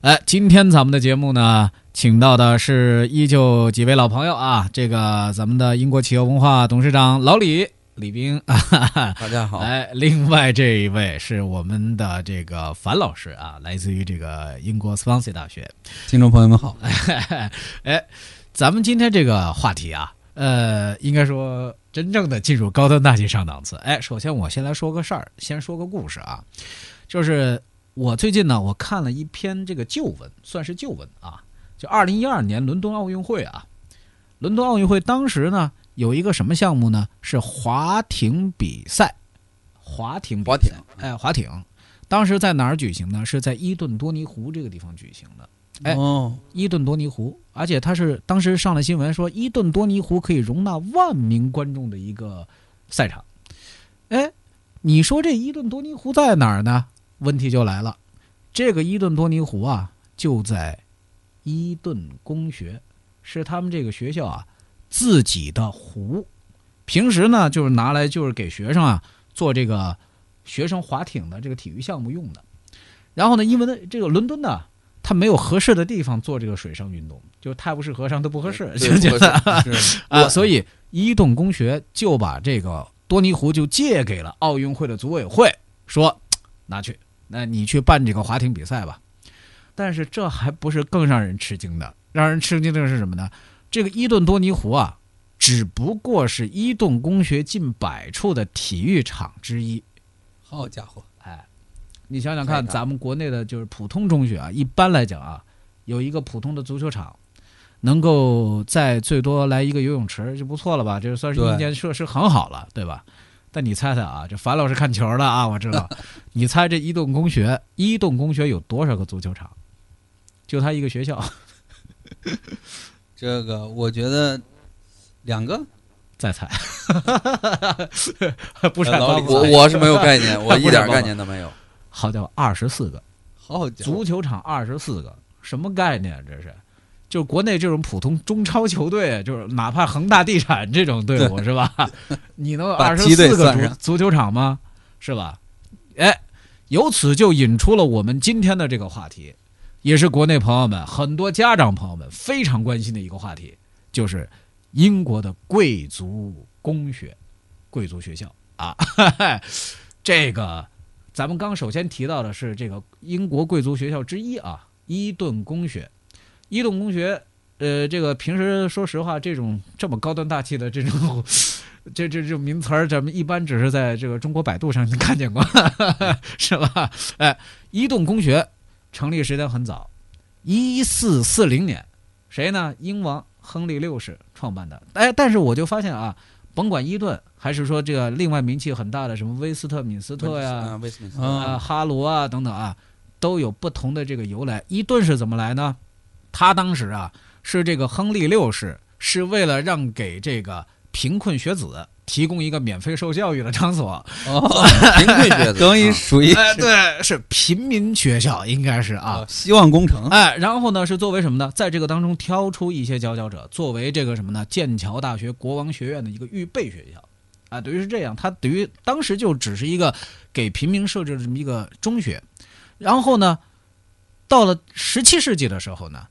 哎，今天咱们的节目呢，请到的是依旧几位老朋友啊，这个咱们的英国企业文化董事长老李李斌，大家好。哎，另外这一位是我们的这个樊老师啊，来自于这个英国斯旺西大学。听众朋友们好。哎，咱们今天这个话题啊，呃，应该说真正的进入高端大气上档次。哎，首先我先来说个事儿，先说个故事啊，就是。我最近呢，我看了一篇这个旧闻，算是旧闻啊。就二零一二年伦敦奥运会啊，伦敦奥运会当时呢有一个什么项目呢？是划艇比赛，划艇，划艇，哎，划艇。当时在哪儿举行呢？是在伊顿多尼湖这个地方举行的。哎，伊顿多尼湖，而且它是当时上了新闻说，伊顿多尼湖可以容纳万名观众的一个赛场。哎，你说这伊顿多尼湖在哪儿呢？问题就来了，这个伊顿多尼湖啊，就在伊顿公学，是他们这个学校啊自己的湖。平时呢，就是拿来就是给学生啊做这个学生划艇的这个体育项目用的。然后呢，因为呢这个伦敦呢，它没有合适的地方做这个水上运动，就泰晤士河上都不合适，就觉得 啊，所以伊顿公学就把这个多尼湖就借给了奥运会的组委会，说拿去。那你去办这个划艇比赛吧，但是这还不是更让人吃惊的。让人吃惊的是什么呢？这个伊顿多尼湖啊，只不过是伊顿公学近百处的体育场之一。好家伙，哎，你想想看，咱们国内的就是普通中学啊，一般来讲啊，有一个普通的足球场，能够在最多来一个游泳池就不错了吧？这算是硬件设施很好了，对吧？但你猜猜啊，这樊老师看球的啊，我知道。你猜这一栋公学，一栋公学有多少个足球场？就他一个学校。这个我觉得两个。再猜。不是我我是没有概念，我一点概念都没有。好家伙，二十四个。好家伙，足球场二十四个，什么概念？这是？就国内这种普通中超球队，就是哪怕恒大地产这种队伍是吧？你能二十四个足足球场吗？是吧？哎，由此就引出了我们今天的这个话题，也是国内朋友们很多家长朋友们非常关心的一个话题，就是英国的贵族公学、贵族学校啊。这个咱们刚首先提到的是这个英国贵族学校之一啊，伊顿公学。伊顿公学，呃，这个平时说实话，这种这么高端大气的这种，这这这名词儿，咱们一般只是在这个中国百度上看见过，是吧？哎，伊顿公学成立时间很早，一四四零年，谁呢？英王亨利六世创办的。哎，但是我就发现啊，甭管伊顿还是说这个另外名气很大的什么威斯特敏斯特呀、啊哈罗啊等等啊，都有不同的这个由来。伊顿是怎么来呢？他当时啊，是这个亨利六世是为了让给这个贫困学子提供一个免费受教育的场所。哦，贫困学子等于属于哎对，是平民学校，应该是啊。希望工程。哎，然后呢，是作为什么呢？在这个当中挑出一些佼佼者，作为这个什么呢？剑桥大学国王学院的一个预备学校。啊，等于是这样，他等于当时就只是一个给平民设置的这么一个中学。然后呢，到了十七世纪的时候呢。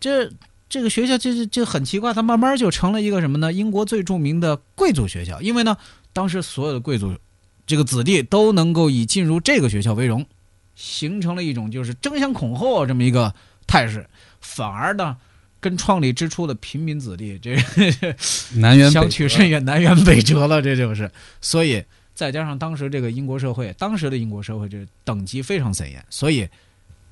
这这个学校就就很奇怪，它慢慢就成了一个什么呢？英国最著名的贵族学校。因为呢，当时所有的贵族这个子弟都能够以进入这个学校为荣，形成了一种就是争相恐后这么一个态势。反而呢，跟创立之初的平民子弟这南辕相去甚远，南辕北辙了。这就是所以再加上当时这个英国社会，当时的英国社会这等级非常森严，所以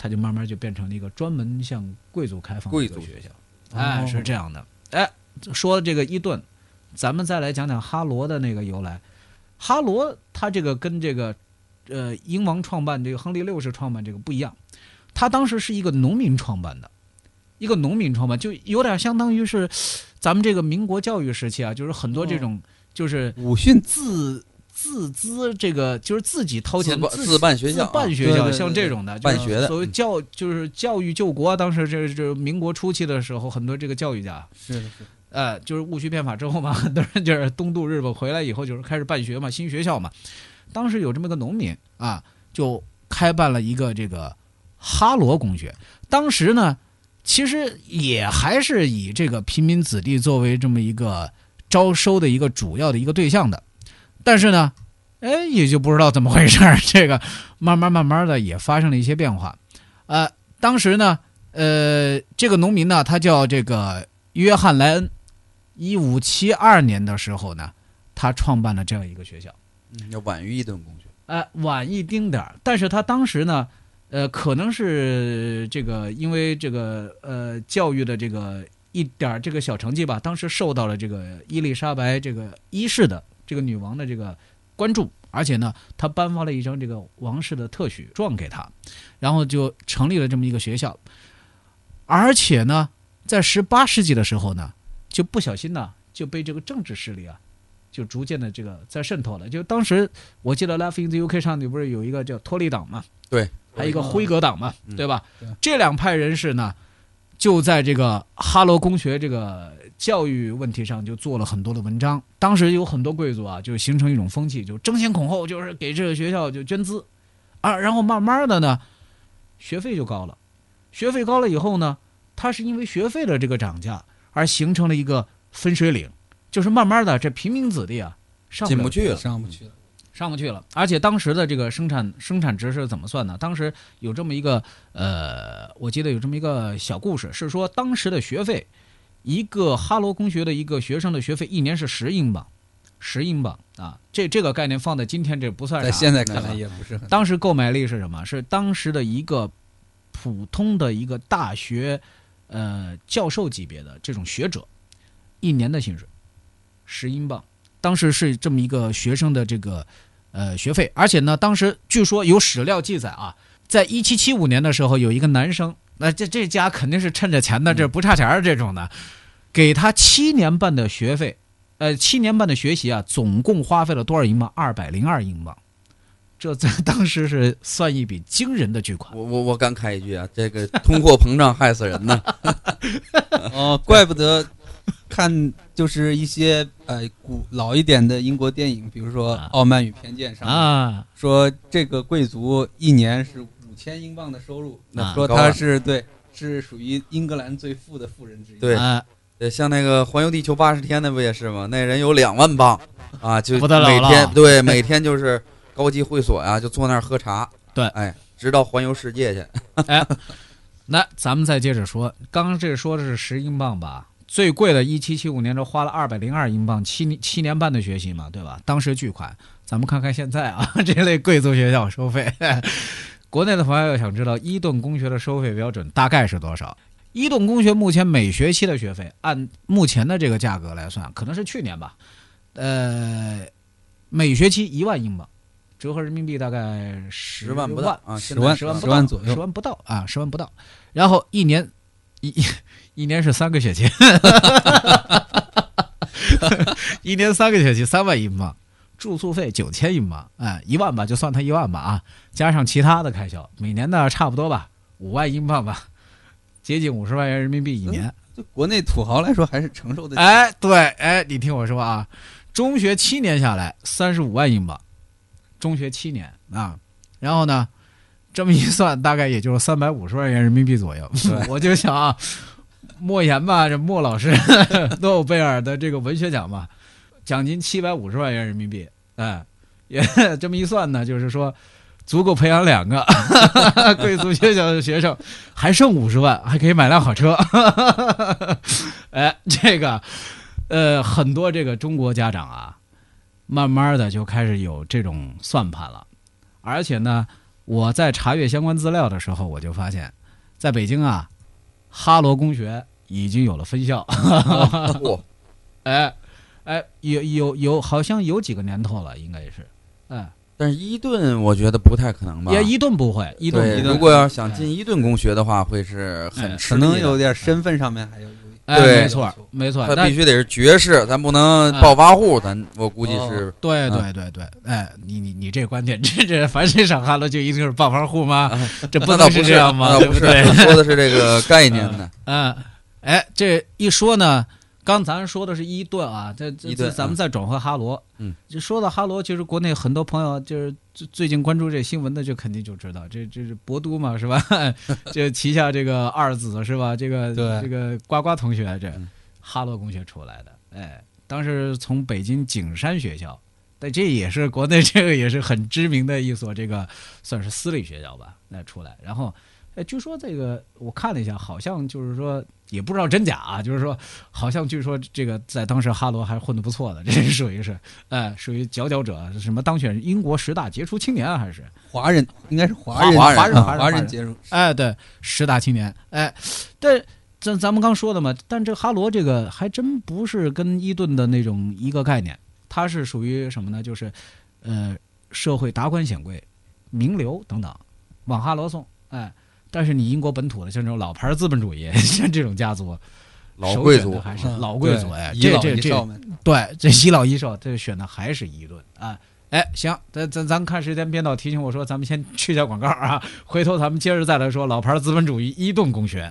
他就慢慢就变成了一个专门向贵族开放的一个学校。哎，是这样的。哎，说这个伊顿，咱们再来讲讲哈罗的那个由来。哈罗他这个跟这个呃英王创办这个亨利六世创办这个不一样，他当时是一个农民创办的，一个农民创办，就有点相当于是咱们这个民国教育时期啊，就是很多这种就是武训自。自资这个就是自己掏钱自办学校，办学校像这种的办学的，所谓教就是教育救国。当时这这民国初期的时候，很多这个教育家是是，呃，就是戊戌变法之后嘛，很多人就是东渡日本回来以后，就是开始办学嘛，新学校嘛。当时有这么个农民啊，就开办了一个这个哈罗公学。当时呢，其实也还是以这个平民子弟作为这么一个招收的一个主要的一个对象的。但是呢，哎，也就不知道怎么回事儿，这个慢慢慢慢的也发生了一些变化。呃，当时呢，呃，这个农民呢，他叫这个约翰莱恩，一五七二年的时候呢，他创办了这样一个学校。嗯，要晚于伊顿公学。哎，晚一丁点儿，但是他当时呢，呃，可能是这个因为这个呃教育的这个一点这个小成绩吧，当时受到了这个伊丽莎白这个一世的。这个女王的这个关注，而且呢，他颁发了一张这个王室的特许状给他，然后就成立了这么一个学校。而且呢，在十八世纪的时候呢，就不小心呢就被这个政治势力啊，就逐渐的这个在渗透了。就当时我记得《Life in the UK》上，你不是有一个叫托利党嘛？对，还有一个辉格党嘛，对吧？这两派人士呢，就在这个哈罗公学这个。教育问题上就做了很多的文章，当时有很多贵族啊，就形成一种风气，就争先恐后，就是给这个学校就捐资，啊，然后慢慢的呢，学费就高了，学费高了以后呢，它是因为学费的这个涨价而形成了一个分水岭，就是慢慢的这平民子弟啊上不去了，上不去了，上不去了，而且当时的这个生产生产值是怎么算呢？当时有这么一个呃，我记得有这么一个小故事，是说当时的学费。一个哈罗公学的一个学生的学费一年是十英镑，十英镑啊，这这个概念放在今天这不算啥。在现在看来也不是很。当时购买力是什么？是当时的一个普通的一个大学，呃，教授级别的这种学者，一年的薪水十英镑。当时是这么一个学生的这个呃学费，而且呢，当时据说有史料记载啊，在一七七五年的时候，有一个男生。那这这家肯定是趁着钱的，这不差钱儿这种的，给他七年半的学费，呃，七年半的学习啊，总共花费了多少英镑？二百零二英镑，这在当时是算一笔惊人的巨款。我我我感慨一句啊，这个通货膨胀害死人呢。哦，怪不得看就是一些呃古老一点的英国电影，比如说《傲慢与偏见》上啊，说这个贵族一年是五。千英镑的收入，那说他是对，是属于英格兰最富的富人之一。对，对，像那个环游地球八十天，那不也是吗？那人有两万镑啊，就每天对 每天就是高级会所呀，就坐那儿喝茶。对，哎，直到环游世界去。哎，那咱们再接着说，刚刚这说的是十英镑吧？最贵的，一七七五年这花了二百零二英镑，七年七年半的学习嘛，对吧？当时巨款。咱们看看现在啊，这类贵族学校收费。国内的朋友要想知道伊顿公学的收费标准大概是多少？伊顿公学目前每学期的学费，按目前的这个价格来算，可能是去年吧，呃，每学期一万英镑，折合人民币大概十万不到啊，十万十万十万左右，十万不到啊，十万不到。然后一年一 一年是三个学期，一年三个学期三万英镑。住宿费九千英镑，哎，一万吧，就算他一万吧啊，加上其他的开销，每年呢差不多吧，五万英镑吧，接近五十万元人民币一年。就国内土豪来说，还是承受的。哎，对，哎，你听我说啊，中学七年下来三十五万英镑，中学七年啊，然后呢，这么一算，大概也就是三百五十万元人民币左右。我就想啊，莫言吧，这莫老师，诺贝尔的这个文学奖吧。奖金七百五十万元人民币，哎，也 这么一算呢，就是说，足够培养两个贵族学校的学生，还剩五十万，还可以买辆好车。哎，这个，呃，很多这个中国家长啊，慢慢的就开始有这种算盘了。而且呢，我在查阅相关资料的时候，我就发现，在北京啊，哈罗公学已经有了分校。嚯！哎哎，有有有，好像有几个年头了，应该是。哎，但是伊顿我觉得不太可能吧？也伊顿不会。伊顿如果要想进伊顿公学的话，会是很可能有点身份上面还有。对，没错，没错，他必须得是爵士，咱不能暴发户，咱我估计是。对对对对，哎，你你你这观点，这这凡是上哈喽就一定是暴发户吗？这不能是这样吗？对不对？说的是这个概念呢。嗯，哎，这一说呢。刚咱说的是伊顿啊，这这咱们再转回哈罗。嗯，就说到哈罗，其实国内很多朋友就是最最近关注这新闻的，就肯定就知道，这这是博都嘛，是吧？这旗下这个二子是吧？这个这个呱呱同学，这哈罗公学出来的，哎，当时从北京景山学校，但这也是国内这个也是很知名的一所这个算是私立学校吧，那出来，然后。哎，据说这个我看了一下，好像就是说也不知道真假啊，就是说好像据说这个在当时哈罗还混得不错的，这是属于是，呃，属于佼佼者，什么当选英国十大杰出青年还是华人，应该是华人华人华人杰出，哎，对，十大青年，哎，但咱咱们刚说的嘛，但这哈罗这个还真不是跟伊顿的那种一个概念，它是属于什么呢？就是呃，社会达官显贵、名流等等往哈罗送，哎。但是你英国本土的像这种老牌资本主义，像这种家族，老贵族还是老贵族哎，这这这，对，这一老一少，这选的还是一顿啊。哎，行，咱咱咱看时间编导提醒我说，咱们先去一下广告啊，回头咱们接着再来说老牌资本主义伊顿公学。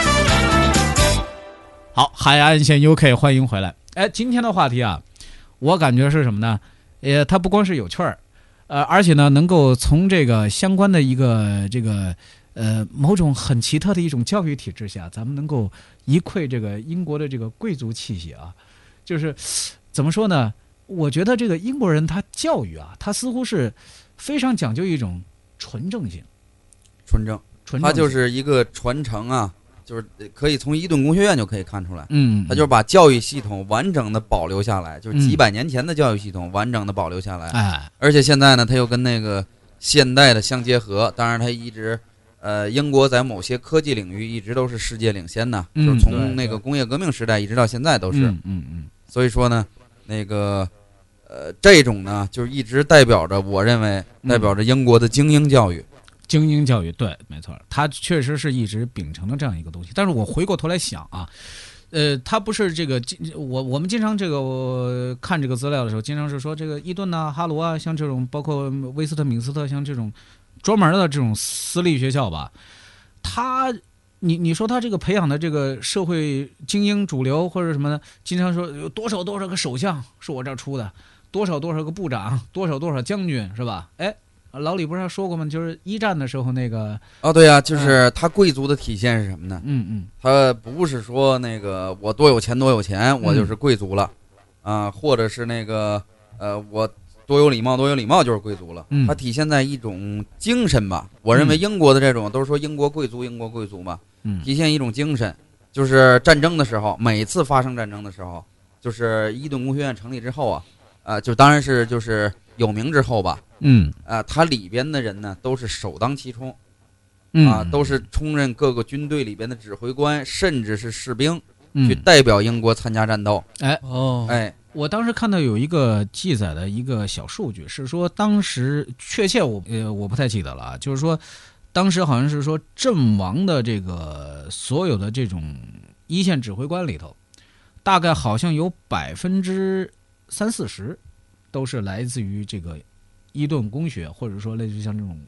好，海岸线 UK，欢迎回来。哎，今天的话题啊，我感觉是什么呢？呃，它不光是有趣儿，呃，而且呢，能够从这个相关的一个这个。呃，某种很奇特的一种教育体制下，咱们能够一窥这个英国的这个贵族气息啊，就是怎么说呢？我觉得这个英国人他教育啊，他似乎是非常讲究一种纯正性，纯正，纯正，他就是一个传承啊，就是可以从伊顿工学院就可以看出来，嗯，他就是把教育系统完整的保留下来，就是几百年前的教育系统完整的保留下来，哎，而且现在呢，他又跟那个现代的相结合，当然他一直。呃，英国在某些科技领域一直都是世界领先的，就是从那个工业革命时代一直到现在都是。嗯嗯。所以说呢，那个呃，这种呢，就是一直代表着，我认为代表着英国的精英教育。精英教育，对，没错，他确实是一直秉承了这样一个东西。但是我回过头来想啊，呃，他不是这个，我我们经常这个看这个资料的时候，经常是说这个伊顿呐、哈罗啊，像这种，包括威斯特敏斯特，像这种。专门的这种私立学校吧，他，你你说他这个培养的这个社会精英主流或者什么的，经常说有多少多少个首相是我这儿出的，多少多少个部长，多少多少将军是吧？哎，老李不是还说过吗？就是一战的时候那个哦，对呀，就是他贵族的体现是什么呢？嗯嗯，他不是说那个我多有钱多有钱，我就是贵族了，啊，或者是那个呃我。多有礼貌，多有礼貌就是贵族了。它体现在一种精神吧。我认为英国的这种都是说英国贵族，英国贵族嘛，体现一种精神，就是战争的时候，每次发生战争的时候，就是伊顿工学院成立之后啊，呃，就当然是就是有名之后吧。嗯，啊，它里边的人呢都是首当其冲，啊，都是充任各个军队里边的指挥官，甚至是士兵，去代表英国参加战斗。哎哦，哎，我当时看到有一个记载的一个小数据，是说当时确切我呃我不太记得了啊，就是说当时好像是说阵亡的这个所有的这种一线指挥官里头，大概好像有百分之三四十都是来自于这个伊顿公学，或者说类似像这种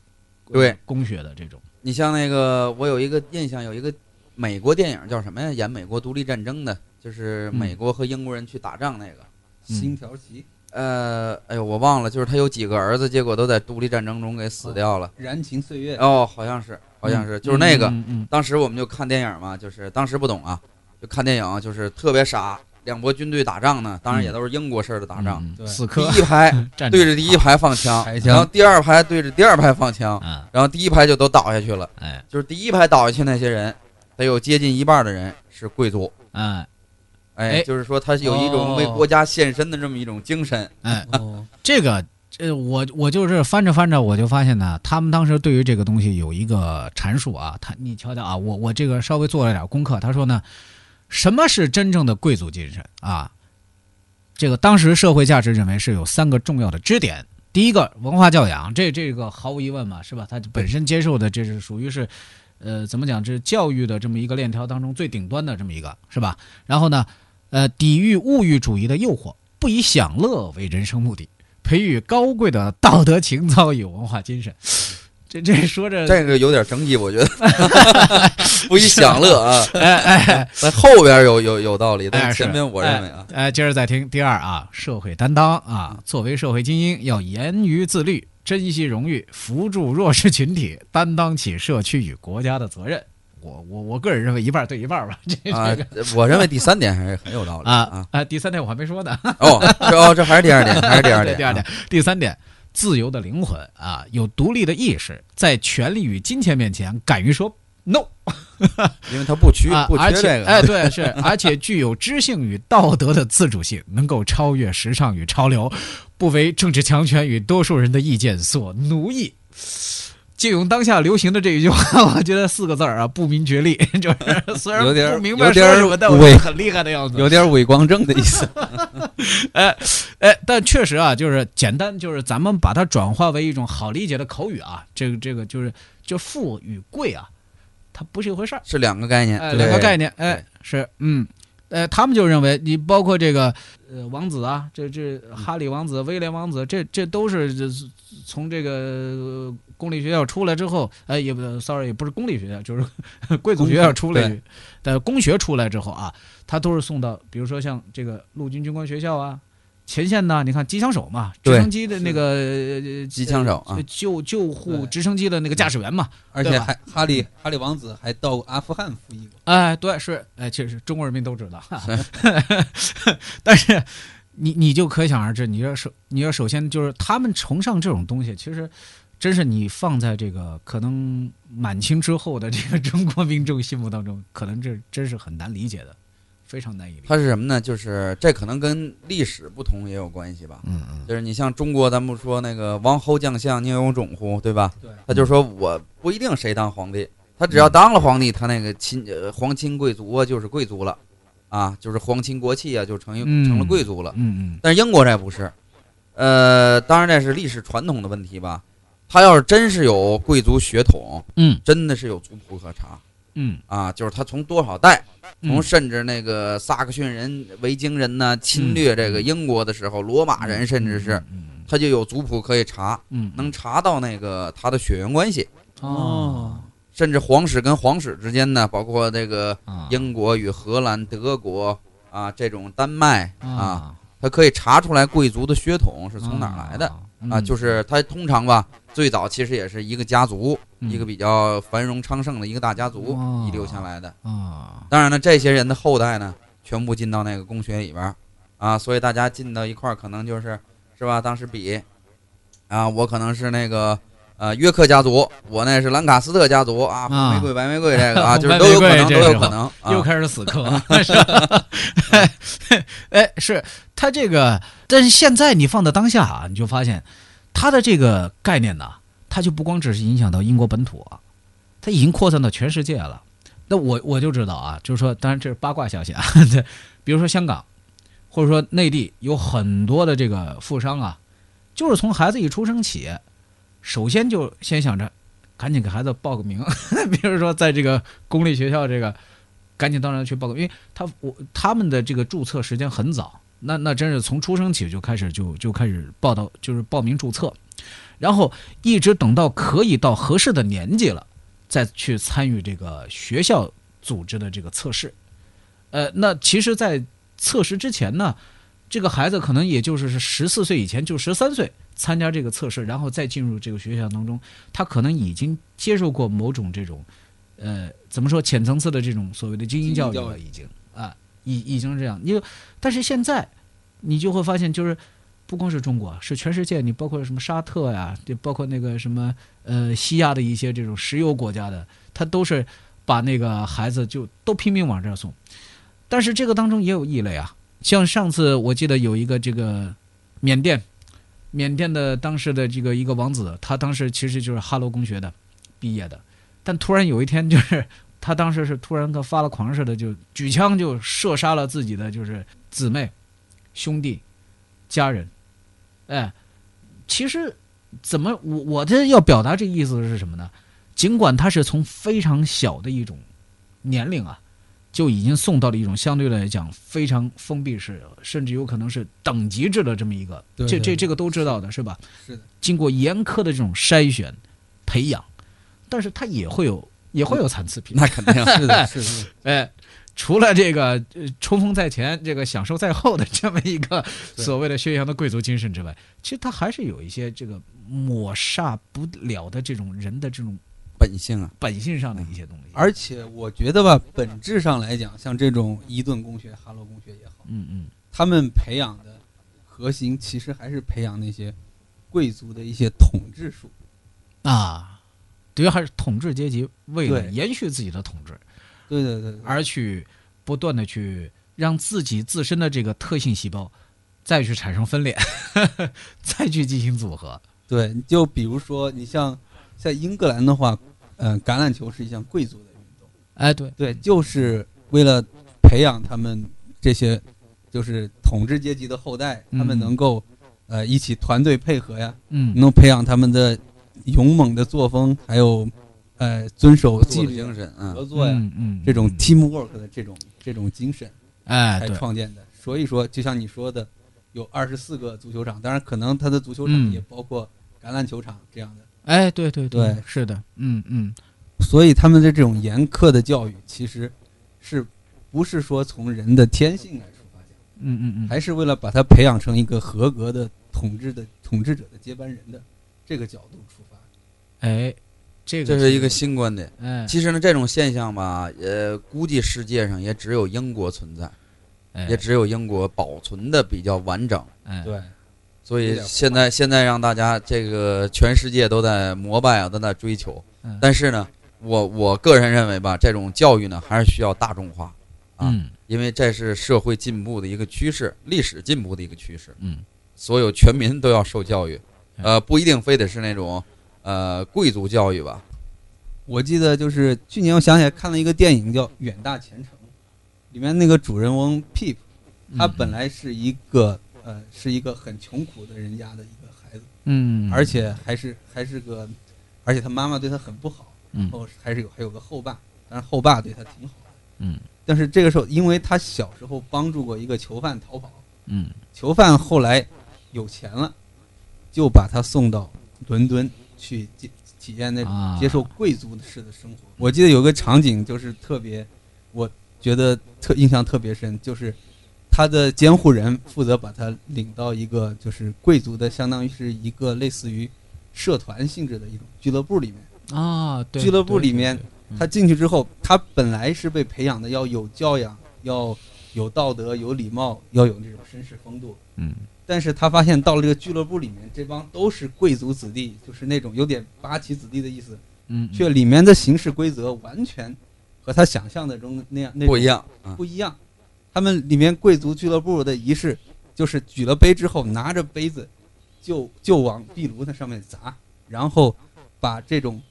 对公学的这种。你像那个，我有一个印象，有一个美国电影叫什么呀？演美国独立战争的，就是美国和英国人去打仗那个《星条旗》。呃，哎呦，我忘了，就是他有几个儿子，结果都在独立战争中给死掉了。燃情岁月。哦，好像是，好像是，就是那个。当时我们就看电影嘛，就是当时不懂啊，就看电影，就是特别傻。两国军队打仗呢，当然也都是英国式的打仗。死磕。第一排对着第一排放枪，然后第二排对着第二排放枪，然后第一排就都倒下去了。哎，就是第一排倒下去那些人，得有接近一半的人是贵族。哎，哎，就是说他有一种为国家献身的这么一种精神。哎，这个，这我我就是翻着翻着，我就发现呢，他们当时对于这个东西有一个阐述啊。他，你瞧瞧啊，我我这个稍微做了点功课，他说呢。什么是真正的贵族精神啊？这个当时社会价值认为是有三个重要的支点。第一个，文化教养，这这个毫无疑问嘛，是吧？他本身接受的这是属于是，呃，怎么讲？这是教育的这么一个链条当中最顶端的这么一个，是吧？然后呢，呃，抵御物欲主义的诱惑，不以享乐为人生目的，培育高贵的道德情操与文化精神。这这说着，这个有点争议，我觉得 不以享乐啊，哎哎，后边有有有道理，但前面我认为啊，哎，接着再听第二啊，社会担当啊，作为社会精英，要严于自律，珍惜荣誉，扶助弱势群体，担当起社区与国家的责任。我我我个人认为一半对一半吧，这这个，我认为第三点还是很有道理啊啊，第三点我还没说呢，哦，哦，这还是第二点，还是第二点，第二点，第三点。自由的灵魂啊，有独立的意识，在权力与金钱面前敢于说 no，因为他不缺 不缺这个，哎，对，是，而且具有知性与道德的自主性，能够超越时尚与潮流，不为政治强权与多数人的意见所奴役。借用当下流行的这一句话，我觉得四个字儿啊，不明觉厉，就是虽然不明白说什么，但我很厉害的样子，有点伪光正的意思。哎哎，但确实啊，就是简单，就是咱们把它转化为一种好理解的口语啊，这个这个就是就富与贵啊，它不是一回事儿，是两个概念，两个概念，哎，是嗯。呃，他们就认为你包括这个呃王子啊，这这哈里王子、威廉王子，这这都是从这个公立学校出来之后，哎，也不，sorry，也不是公立学校，就是 贵族学校出来的公学出来之后啊，他都是送到，比如说像这个陆军军官学校啊。前线呢？你看机枪手嘛，直升机的那个机枪手啊，救救护直升机的那个驾驶员嘛，而且还哈利哈利王子还到阿富汗服役过。哎，对，是，哎，确实中国人民都知道。但是你你就可想而知，你要首你要首先就是他们崇尚这种东西，其实真是你放在这个可能满清之后的这个中国民众心目当中，可能这真是很难理解的。非常难以理解。它是什么呢？就是这可能跟历史不同也有关系吧。嗯嗯。就是你像中国，咱不说那个王侯将相宁有种乎，对吧？对。他就说我不一定谁当皇帝，他只要当了皇帝，他那个亲皇亲贵族啊就是贵族了，啊，就是皇亲国戚啊就成成了贵族了。嗯嗯。但是英国这不是，呃，当然这是历史传统的问题吧。他要是真是有贵族血统，嗯，真的是有族谱可查。嗯。啊，就是他从多少代，从甚至那个萨克逊人、维京人呢侵略这个英国的时候，罗马人甚至是，他就有族谱可以查，能查到那个他的血缘关系哦，甚至皇室跟皇室之间呢，包括这个英国与荷兰、德国啊这种丹麦啊，他可以查出来贵族的血统是从哪来的啊，就是他通常吧。最早其实也是一个家族，一个比较繁荣昌盛的一个大家族遗留下来的啊。当然了，这些人的后代呢，全部进到那个公学里边啊，所以大家进到一块儿，可能就是是吧？当时比啊，我可能是那个呃约克家族，我那是兰卡斯特家族啊，红玫瑰白玫瑰这个啊，就是都有可能，都有可能。又开始死磕，哎，是他这个，但是现在你放到当下啊，你就发现。他的这个概念呢，他就不光只是影响到英国本土啊，它已经扩散到全世界了。那我我就知道啊，就是说，当然这是八卦消息啊。对，比如说香港，或者说内地有很多的这个富商啊，就是从孩子一出生起，首先就先想着赶紧给孩子报个名，比如说在这个公立学校这个，赶紧当然去报个，因为他我他们的这个注册时间很早。那那真是从出生起就开始就就开始报到，就是报名注册，然后一直等到可以到合适的年纪了，再去参与这个学校组织的这个测试。呃，那其实，在测试之前呢，这个孩子可能也就是是十四岁以前，就十三岁参加这个测试，然后再进入这个学校当中，他可能已经接受过某种这种，呃，怎么说浅层次的这种所谓的精英教育了，已经啊。已已经是这样，你但是现在，你就会发现，就是不光是中国，是全世界，你包括什么沙特呀，就包括那个什么呃西亚的一些这种石油国家的，他都是把那个孩子就都拼命往这儿送。但是这个当中也有异类啊，像上次我记得有一个这个缅甸，缅甸的当时的这个一个王子，他当时其实就是哈罗公学的毕业的，但突然有一天就是。他当时是突然跟发了狂似的，就举枪就射杀了自己的就是姊妹、兄弟、家人。哎，其实怎么我我这要表达这意思是什么呢？尽管他是从非常小的一种年龄啊，就已经送到了一种相对来讲非常封闭式，甚至有可能是等级制的这么一个，这这这个都知道的是吧？是的。经过严苛的这种筛选、培养，但是他也会有。也会有残次品，那肯定是的，是的。哎，除了这个冲锋在前，这个享受在后的这么一个所谓的宣扬的贵族精神之外，其实他还是有一些这个抹煞不了的这种人的这种本性啊，本性上的一些东西。而且我觉得吧，本质上来讲，像这种伊顿公学、哈罗公学也好，嗯嗯，他们培养的核心其实还是培养那些贵族的一些统治术啊。对于还是统治阶级为了延续自己的统治，对对对，而去不断的去让自己自身的这个特性细胞再去产生分裂，再去进行组合。对，就比如说你像在英格兰的话，嗯，橄榄球是一项贵族的运动。哎，对对，就是为了培养他们这些就是统治阶级的后代，他们能够呃一起团队配合呀，嗯，能培养他们的。勇猛的作风，还有，呃，遵守纪律精神，合作呀，嗯，这种 teamwork 的这种这种精神，哎，才创建的。所以说，就像你说的，有二十四个足球场，当然可能他的足球场也包括橄榄球场这样的。哎，对对对，是的，嗯嗯。所以他们的这种严苛的教育，其实是不是说从人的天性来出发讲？嗯嗯嗯，还是为了把他培养成一个合格的统治的统治者的接班人的这个角度出发。哎，这个这是一个新观点。哎，其实呢，这种现象吧，呃，估计世界上也只有英国存在，也只有英国保存的比较完整。哎，对，所以现在现在让大家这个全世界都在膜拜啊，都在追求。但是呢，我我个人认为吧，这种教育呢，还是需要大众化啊，因为这是社会进步的一个趋势，历史进步的一个趋势。嗯，所有全民都要受教育，呃，不一定非得是那种。呃，贵族教育吧，我记得就是去年我想起来看了一个电影叫《远大前程》，里面那个主人翁 Pip，他本来是一个呃是一个很穷苦的人家的一个孩子，嗯，而且还是还是个，而且他妈妈对他很不好，然后还是有还有个后爸，但是后爸对他挺好的，嗯，但是这个时候因为他小时候帮助过一个囚犯逃跑，嗯，囚犯后来有钱了，就把他送到伦敦。去体体验那种接受贵族式的生活。我记得有个场景就是特别，我觉得特印象特别深，就是他的监护人负责把他领到一个就是贵族的，相当于是一个类似于社团性质的一种俱乐部里面啊。对俱乐部里面，他进去之后，他本来是被培养的要有教养，要有道德、有礼貌，要有那种绅士风度。嗯。但是他发现到了这个俱乐部里面，这帮都是贵族子弟，就是那种有点八旗子弟的意思，嗯，却里面的行事规则完全和他想象的中那样那不一样，不一样。他们里面贵族俱乐部的仪式，就是举了杯之后，拿着杯子就就往壁炉那上面砸，然后把这种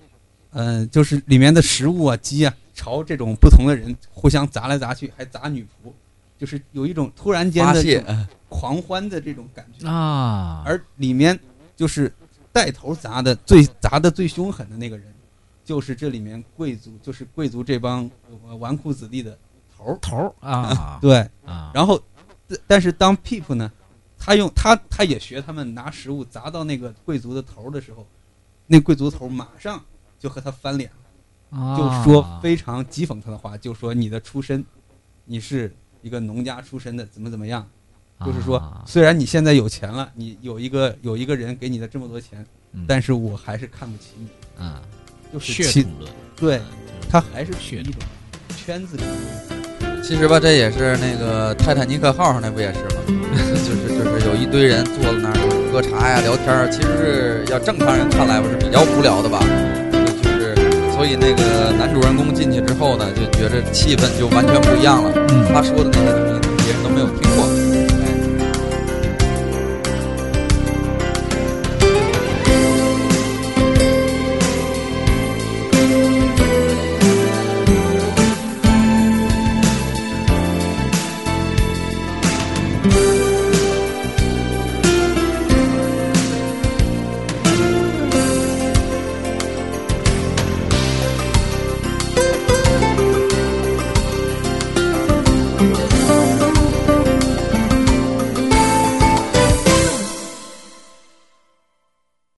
嗯，就是里面的食物啊，鸡啊，朝这种不同的人互相砸来砸去，还砸女仆，就是有一种突然间的狂欢的这种感觉啊。而里面就是带头砸的最砸的最凶狠的那个人，就是这里面贵族，就是贵族这帮纨绔子弟的头头啊。对啊。然后，但是当 Peep 呢，他用他他也学他们拿食物砸到那个贵族的头的时候，那贵族头马上。就和他翻脸了，就说非常讥讽他的话，就说你的出身，你是一个农家出身的，怎么怎么样？就是说，虽然你现在有钱了，你有一个有一个人给你的这么多钱，但是我还是看不起你。啊，就是血统论，对，他还是血一种圈子里。其实吧，这也是那个泰坦尼克号上那不也是吗？就是就是有一堆人坐在那儿喝茶呀、聊天儿，其实是要正常人看来，不是比较无聊的吧？所以那个男主人公进去之后呢，就觉着气氛就完全不一样了。他说的那些东西，别人都没有听。